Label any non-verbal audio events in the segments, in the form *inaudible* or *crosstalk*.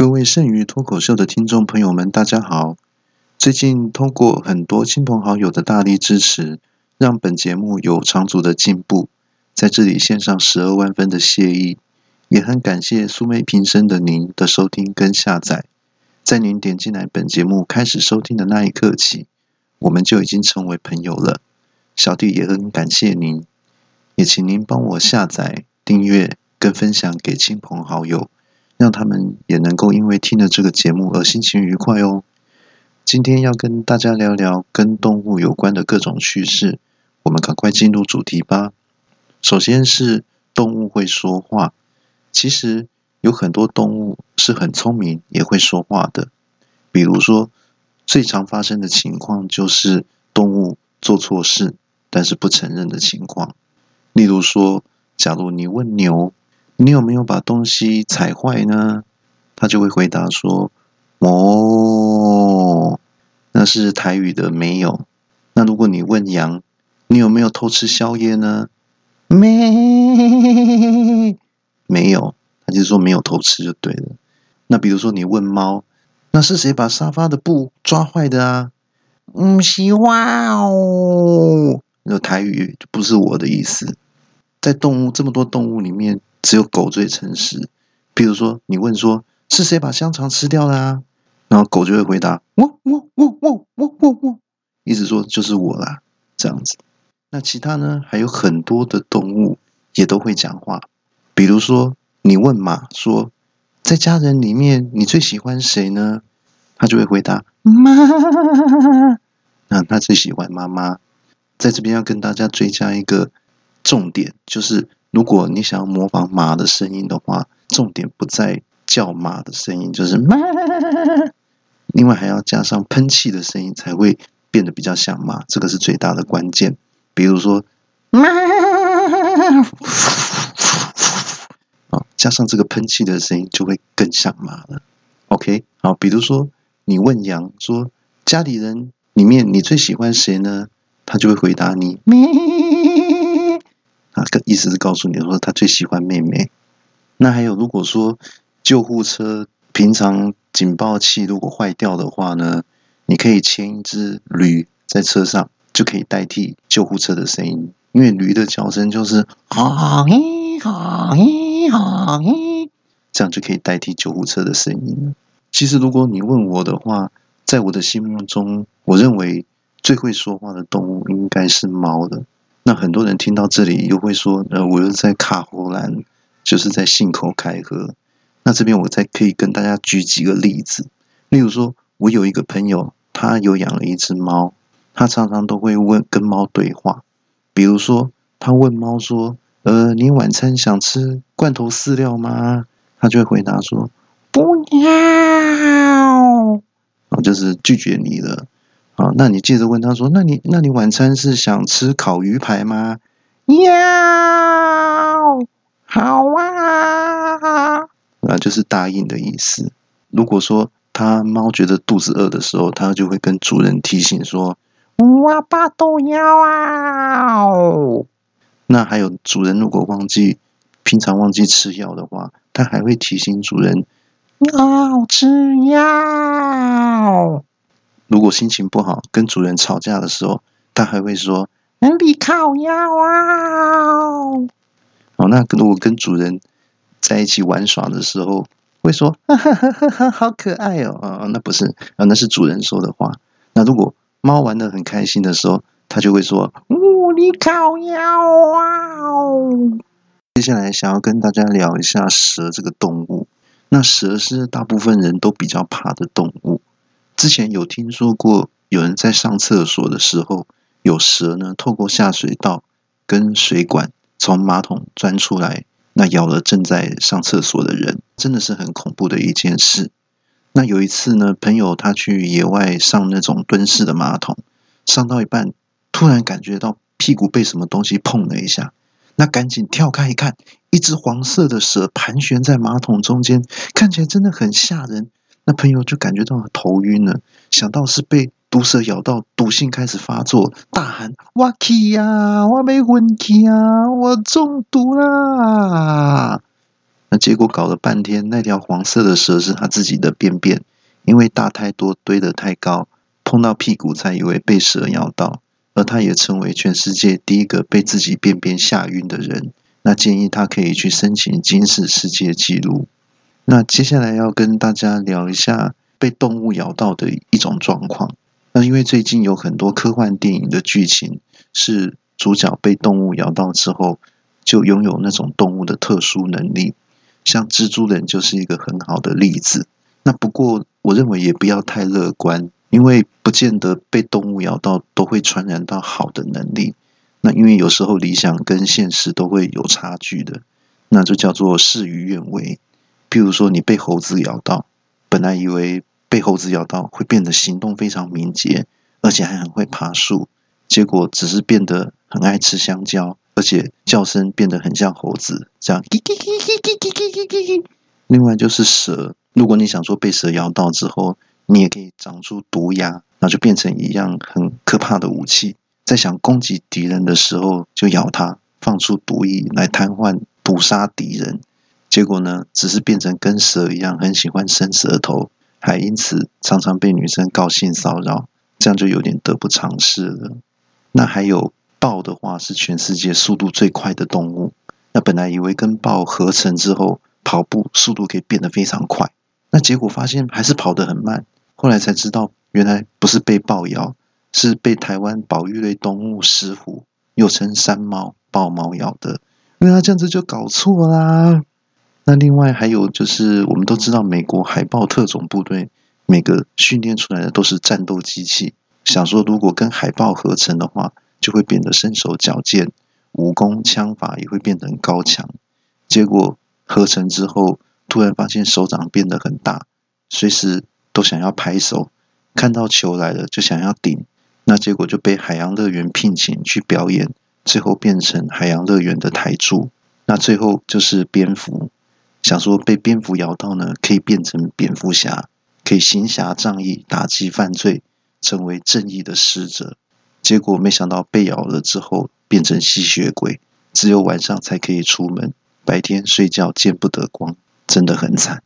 各位剩余脱口秀的听众朋友们，大家好！最近通过很多亲朋好友的大力支持，让本节目有长足的进步，在这里献上十二万分的谢意，也很感谢苏梅平生的您的收听跟下载。在您点进来本节目开始收听的那一刻起，我们就已经成为朋友了。小弟也很感谢您，也请您帮我下载、订阅跟分享给亲朋好友。让他们也能够因为听了这个节目而心情愉快哦。今天要跟大家聊聊跟动物有关的各种趣事，我们赶快进入主题吧。首先是动物会说话，其实有很多动物是很聪明也会说话的。比如说，最常发生的情况就是动物做错事但是不承认的情况。例如说，假如你问牛。你有没有把东西踩坏呢？他就会回答说：“哦，那是台语的没有。”那如果你问羊：“你有没有偷吃宵夜呢？”没，没有，他就说没有偷吃就对了。那比如说你问猫：“那是谁把沙发的布抓坏的啊？”嗯，喜欢哦。那台语不是我的意思。在动物这么多动物里面。只有狗最诚实。比如说，你问说是谁把香肠吃掉了啊？然后狗就会回答：我我我我我我我，意思说就是我啦。这样子。那其他呢？还有很多的动物也都会讲话。比如说，你问马说，在家人里面你最喜欢谁呢？它就会回答：妈。那它最喜欢妈妈。在这边要跟大家追加一个重点，就是。如果你想要模仿马的声音的话，重点不在叫马的声音，就是马。另外还要加上喷气的声音，才会变得比较像马，这个是最大的关键。比如说，马，啊，加上这个喷气的声音，就会更像马了。OK，好，比如说你问羊说，家里人里面你最喜欢谁呢？他就会回答你。啊，意思是告诉你说他最喜欢妹妹。那还有，如果说救护车平常警报器如果坏掉的话呢，你可以牵一只驴在车上，就可以代替救护车的声音，因为驴的叫声就是哈嘿哈嘿哈嘿，这样就可以代替救护车的声音。其实，如果你问我的话，在我的心目中，我认为最会说话的动物应该是猫的。那很多人听到这里又会说：“呃，我又在卡荷兰，就是在信口开河。”那这边我再可以跟大家举几个例子，例如说，我有一个朋友，他有养了一只猫，他常常都会问跟猫对话。比如说，他问猫说：“呃，你晚餐想吃罐头饲料吗？”他就会回答说：“不要。”我，就是拒绝你了。好，那你接着问他说：“那你那你晚餐是想吃烤鱼排吗？”要，好啊，那就是答应的意思。如果说他猫觉得肚子饿的时候，它就会跟主人提醒说：“我爸都要啊。”那还有主人如果忘记平常忘记吃药的话，他还会提醒主人要吃药。如果心情不好，跟主人吵架的时候，它还会说：“你烤药啊！”哦，那如果跟主人在一起玩耍的时候，会说：“哈哈哈哈好可爱哦！”啊，那不是啊，那是主人说的话。那如果猫玩的很开心的时候，它就会说：“哦，你烤药啊！”接下来想要跟大家聊一下蛇这个动物。那蛇是大部分人都比较怕的动物。之前有听说过，有人在上厕所的时候，有蛇呢透过下水道跟水管从马桶钻出来，那咬了正在上厕所的人，真的是很恐怖的一件事。那有一次呢，朋友他去野外上那种蹲式的马桶，上到一半，突然感觉到屁股被什么东西碰了一下，那赶紧跳开一看，一只黄色的蛇盘旋在马桶中间，看起来真的很吓人。那朋友就感觉到头晕了，想到是被毒蛇咬到，毒性开始发作，大喊：“我呀，我被昏去啊，我中毒啦！”那结果搞了半天，那条黄色的蛇是他自己的便便，因为大太多堆得太高，碰到屁股才以为被蛇咬到，而他也成为全世界第一个被自己便便吓晕的人。那建议他可以去申请金氏世界纪录。那接下来要跟大家聊一下被动物咬到的一种状况。那因为最近有很多科幻电影的剧情是主角被动物咬到之后，就拥有那种动物的特殊能力，像蜘蛛人就是一个很好的例子。那不过我认为也不要太乐观，因为不见得被动物咬到都会传染到好的能力。那因为有时候理想跟现实都会有差距的，那就叫做事与愿违。譬如说你被猴子咬到，本来以为被猴子咬到会变得行动非常敏捷，而且还很会爬树，结果只是变得很爱吃香蕉，而且叫声变得很像猴子，这样。另外就是蛇，如果你想说被蛇咬到之后，你也可以长出毒牙，那就变成一样很可怕的武器。在想攻击敌人的时候，就咬它，放出毒液来瘫痪、捕杀敌人。结果呢，只是变成跟蛇一样，很喜欢伸舌头，还因此常常被女生告性骚扰，这样就有点得不偿失了。那还有豹的话，是全世界速度最快的动物。那本来以为跟豹合成之后，跑步速度可以变得非常快，那结果发现还是跑得很慢。后来才知道，原来不是被豹咬。是被台湾保育类动物石虎，又称山猫、豹猫咬的，因为这样子就搞错啦。那另外还有就是，我们都知道美国海豹特种部队每个训练出来的都是战斗机器，想说如果跟海豹合成的话，就会变得身手矫健，武功枪法也会变得很高强。结果合成之后，突然发现手掌变得很大，随时都想要拍手，看到球来了就想要顶。那结果就被海洋乐园聘请去表演，最后变成海洋乐园的台柱。那最后就是蝙蝠，想说被蝙蝠咬到呢，可以变成蝙蝠侠，可以行侠仗义，打击犯罪，成为正义的使者。结果没想到被咬了之后变成吸血鬼，只有晚上才可以出门，白天睡觉见不得光，真的很惨。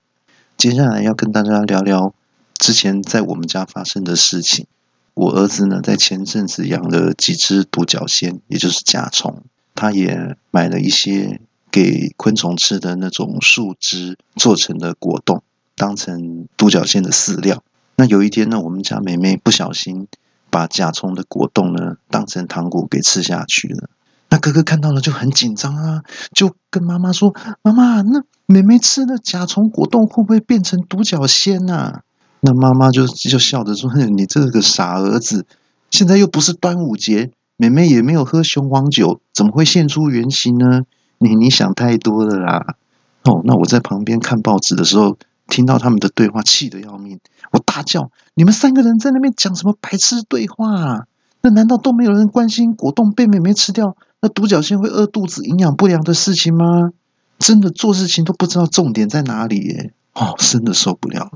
接下来要跟大家聊聊之前在我们家发生的事情。我儿子呢，在前阵子养了几只独角仙，也就是甲虫。他也买了一些给昆虫吃的那种树枝做成的果冻，当成独角仙的饲料。那有一天呢，我们家妹妹不小心把甲虫的果冻呢当成糖果给吃下去了。那哥哥看到了就很紧张啊，就跟妈妈说：“妈妈，那妹妹吃的甲虫果冻会不会变成独角仙啊？”那妈妈就就笑着说：“ *laughs* 你这个傻儿子，现在又不是端午节，妹妹也没有喝雄黄酒，怎么会现出原形呢？你你想太多了啦！”哦，那我在旁边看报纸的时候，听到他们的对话，气得要命，我大叫：“你们三个人在那边讲什么白痴对话？那难道都没有人关心果冻被妹妹吃掉，那独角仙会饿肚子、营养不良的事情吗？真的做事情都不知道重点在哪里耶！哦，真的受不了。”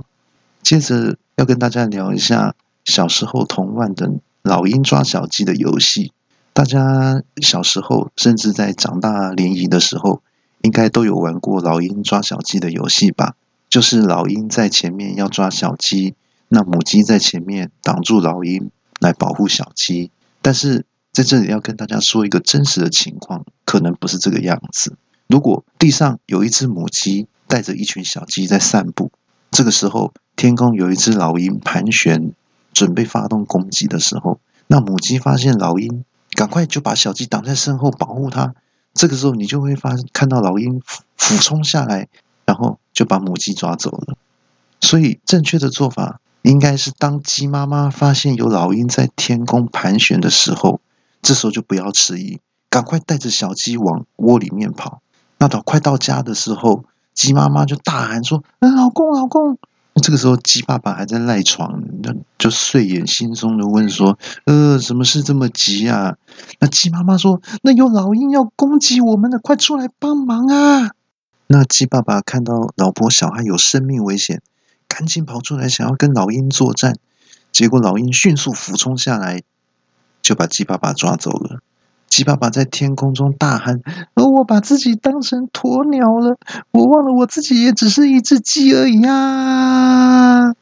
接着要跟大家聊一下小时候同玩的老鹰抓小鸡的游戏。大家小时候，甚至在长大联谊的时候，应该都有玩过老鹰抓小鸡的游戏吧？就是老鹰在前面要抓小鸡，那母鸡在前面挡住老鹰来保护小鸡。但是在这里要跟大家说一个真实的情况，可能不是这个样子。如果地上有一只母鸡带着一群小鸡在散步，这个时候。天空有一只老鹰盘旋，准备发动攻击的时候，那母鸡发现老鹰，赶快就把小鸡挡在身后保护它。这个时候，你就会发看到老鹰俯冲下来，然后就把母鸡抓走了。所以，正确的做法应该是，当鸡妈妈发现有老鹰在天空盘旋的时候，这时候就不要迟疑，赶快带着小鸡往窝里面跑。那到快到家的时候，鸡妈妈就大喊说：“嗯，老公，老公。”这个时候，鸡爸爸还在赖床，那就睡眼惺忪的问说：“呃，什么事这么急啊？”那鸡妈妈说：“那有老鹰要攻击我们了，快出来帮忙啊！”那鸡爸爸看到老婆小孩有生命危险，赶紧跑出来想要跟老鹰作战，结果老鹰迅速俯冲下来，就把鸡爸爸抓走了。鸡爸爸在天空中大喊：“而我把自己当成鸵鸟了，我忘了我自己也只是一只鸡而已啊！”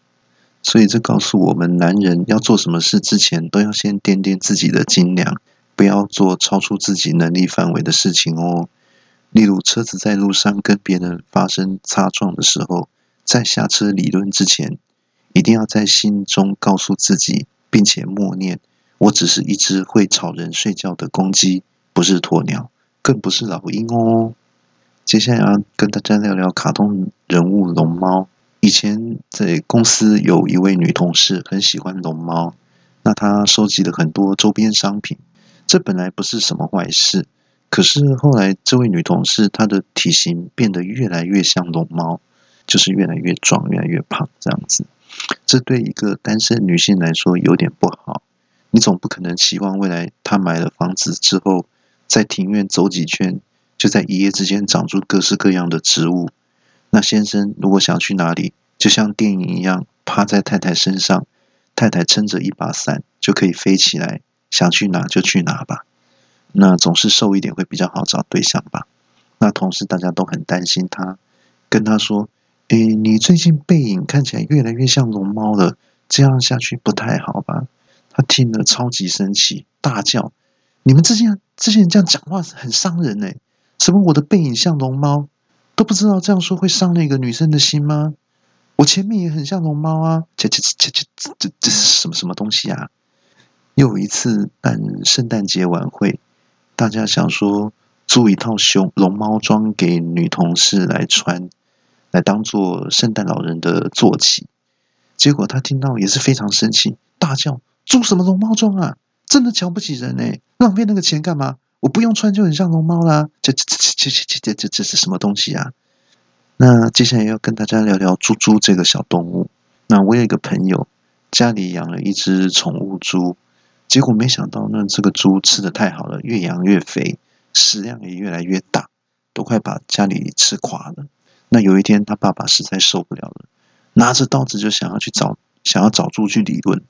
所以这告诉我们，男人要做什么事之前，都要先掂掂自己的斤两，不要做超出自己能力范围的事情哦。例如，车子在路上跟别人发生擦撞的时候，在下车理论之前，一定要在心中告诉自己，并且默念。我只是一只会吵人睡觉的公鸡，不是鸵鸟，更不是老鹰哦。接下来要跟大家聊聊卡通人物龙猫。以前在公司有一位女同事很喜欢龙猫，那她收集了很多周边商品。这本来不是什么坏事，可是后来这位女同事她的体型变得越来越像龙猫，就是越来越壮、越来越胖这样子。这对一个单身女性来说有点不好。你总不可能期望未来他买了房子之后，在庭院走几圈，就在一夜之间长出各式各样的植物。那先生如果想去哪里，就像电影一样，趴在太太身上，太太撑着一把伞就可以飞起来，想去哪就去哪吧。那总是瘦一点会比较好找对象吧。那同时大家都很担心他，跟他说：“诶，你最近背影看起来越来越像龙猫了，这样下去不太好吧？”他听了超级生气，大叫：“你们这些这些人这样讲话很伤人哎！什么我的背影像龙猫，都不知道这样说会伤了一个女生的心吗？我前面也很像龙猫啊！这这这这这这这是什么什么东西啊？”又一次办圣诞节晚会，大家想说租一套熊龙猫装给女同事来穿，来当做圣诞老人的坐骑。结果他听到也是非常生气，大叫。租什么龙猫装啊？真的瞧不起人呢！浪费那个钱干嘛？我不用穿就很像龙猫啦！这这这这这这这这是什么东西啊？那接下来要跟大家聊聊猪猪这个小动物。那我有一个朋友家里养了一只宠物猪，结果没想到那这个猪吃的太好了，越养越肥，食量也越来越大，都快把家里吃垮了。那有一天他爸爸实在受不了了，拿着刀子就想要去找想要找猪去理论。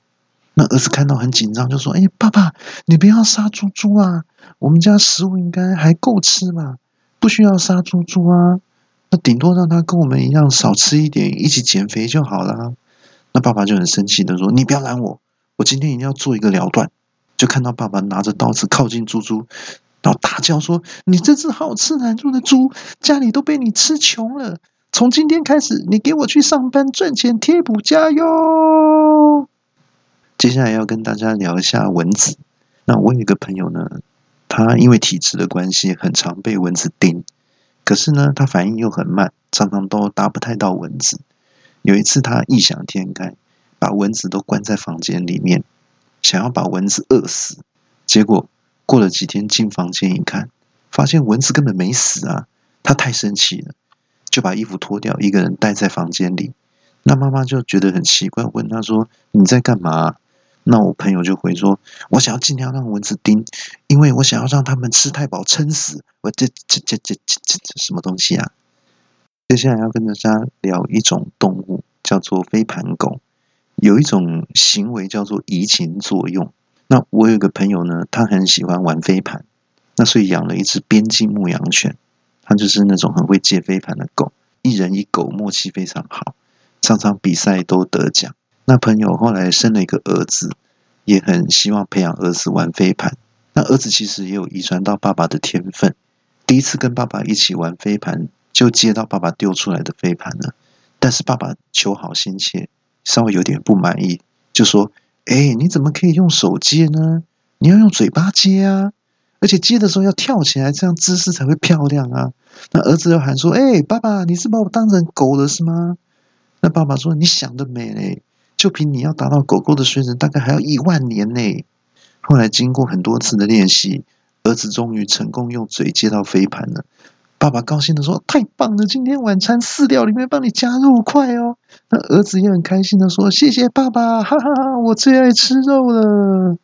那儿子看到很紧张，就说：“哎，爸爸，你不要杀猪猪啊！我们家食物应该还够吃吧？不需要杀猪猪啊！那顶多让他跟我们一样少吃一点，一起减肥就好了。”那爸爸就很生气的说：“你不要拦我，我今天一定要做一个了断。”就看到爸爸拿着刀子靠近猪猪，然后大叫说：“你这只好吃懒做的猪，家里都被你吃穷了。从今天开始，你给我去上班赚钱贴补家用！”接下来要跟大家聊一下蚊子。那我有一个朋友呢，他因为体质的关系，很常被蚊子叮。可是呢，他反应又很慢，常常都打不太到蚊子。有一次，他异想天开，把蚊子都关在房间里面，想要把蚊子饿死。结果过了几天，进房间一看，发现蚊子根本没死啊！他太生气了，就把衣服脱掉，一个人待在房间里。那妈妈就觉得很奇怪，问他说：“你在干嘛？”那我朋友就回说：“我想要尽量让蚊子叮，因为我想要让他们吃太饱撑死。”我这这这这这这这什么东西啊？接下来要跟大家聊一种动物，叫做飞盘狗。有一种行为叫做移情作用。那我有一个朋友呢，他很喜欢玩飞盘，那所以养了一只边境牧羊犬，它就是那种很会借飞盘的狗，一人一狗默契非常好，常常比赛都得奖。那朋友后来生了一个儿子，也很希望培养儿子玩飞盘。那儿子其实也有遗传到爸爸的天分。第一次跟爸爸一起玩飞盘，就接到爸爸丢出来的飞盘了。但是爸爸求好心切，稍微有点不满意，就说：“哎，你怎么可以用手接呢？你要用嘴巴接啊！而且接的时候要跳起来，这样姿势才会漂亮啊！”那儿子又喊说：“哎，爸爸，你是把我当成狗了是吗？”那爸爸说：“你想得美嘞！”就凭你要达到狗狗的水准，大概还要一万年呢。后来经过很多次的练习，儿子终于成功用嘴接到飞盘了。爸爸高兴的说：“太棒了！今天晚餐饲料里面帮你加肉块哦。”那儿子也很开心的说：“谢谢爸爸，哈哈哈！我最爱吃肉了。”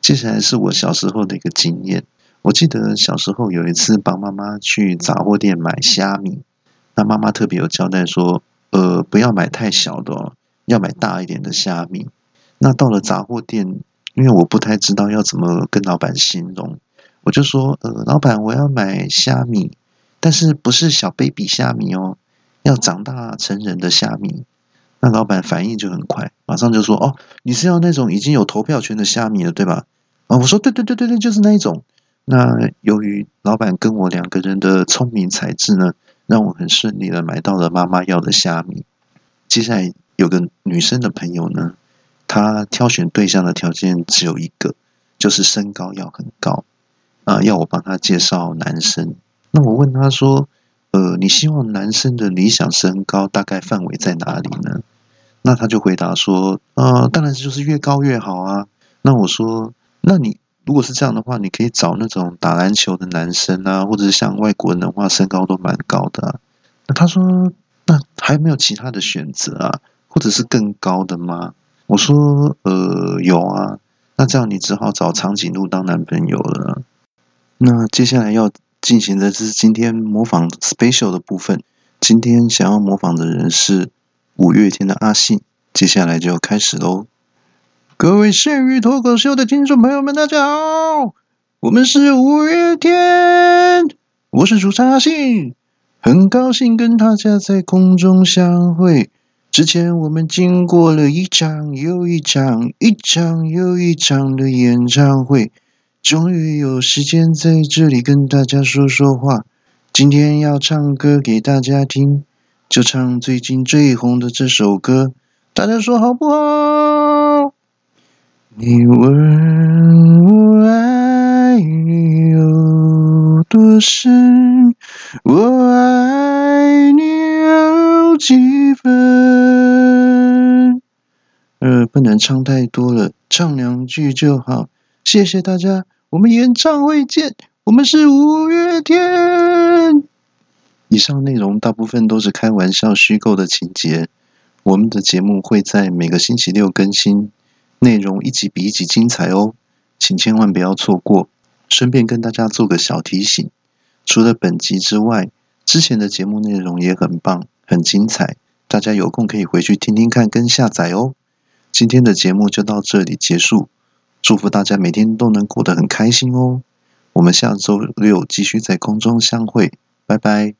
接下来是我小时候的一个经验。我记得小时候有一次帮妈妈去杂货店买虾米，那妈妈特别有交代说：“呃，不要买太小的哦。”要买大一点的虾米，那到了杂货店，因为我不太知道要怎么跟老板形容，我就说，呃，老板，我要买虾米，但是不是小 baby 虾米哦，要长大成人的虾米。那老板反应就很快，马上就说，哦，你是要那种已经有投票权的虾米了，对吧？啊，我说，对对对对对，就是那一种。那由于老板跟我两个人的聪明才智呢，让我很顺利的买到了妈妈要的虾米。接下来有个女生的朋友呢，她挑选对象的条件只有一个，就是身高要很高。啊，要我帮她介绍男生。那我问她说：“呃，你希望男生的理想身高大概范围在哪里呢？”那她就回答说：“呃，当然就是越高越好啊。”那我说：“那你如果是这样的话，你可以找那种打篮球的男生啊，或者是像外国人的话，身高都蛮高的。”那她说：“那还没有其他的选择啊，或者是更高的吗？”我说：“呃，有啊。那这样你只好找长颈鹿当男朋友了。”那接下来要进行的是今天模仿 special 的部分。今天想要模仿的人是五月天的阿信。接下来就要开始喽！各位咸鱼脱口秀的听众朋友们，大家好，我们是五月天，我是主唱阿信，很高兴跟大家在空中相会。之前我们经过了一场又一场、一场又一场的演唱会。终于有时间在这里跟大家说说话。今天要唱歌给大家听，就唱最近最红的这首歌，大家说好不好？你问我爱你有多深，我爱你有几分？呃，不能唱太多了，唱两句就好。谢谢大家。我们演唱会见，我们是五月天。以上内容大部分都是开玩笑、虚构的情节。我们的节目会在每个星期六更新，内容一集比一集精彩哦，请千万不要错过。顺便跟大家做个小提醒：除了本集之外，之前的节目内容也很棒、很精彩，大家有空可以回去听听看跟下载哦。今天的节目就到这里结束。祝福大家每天都能过得很开心哦！我们下周六继续在空中相会，拜拜。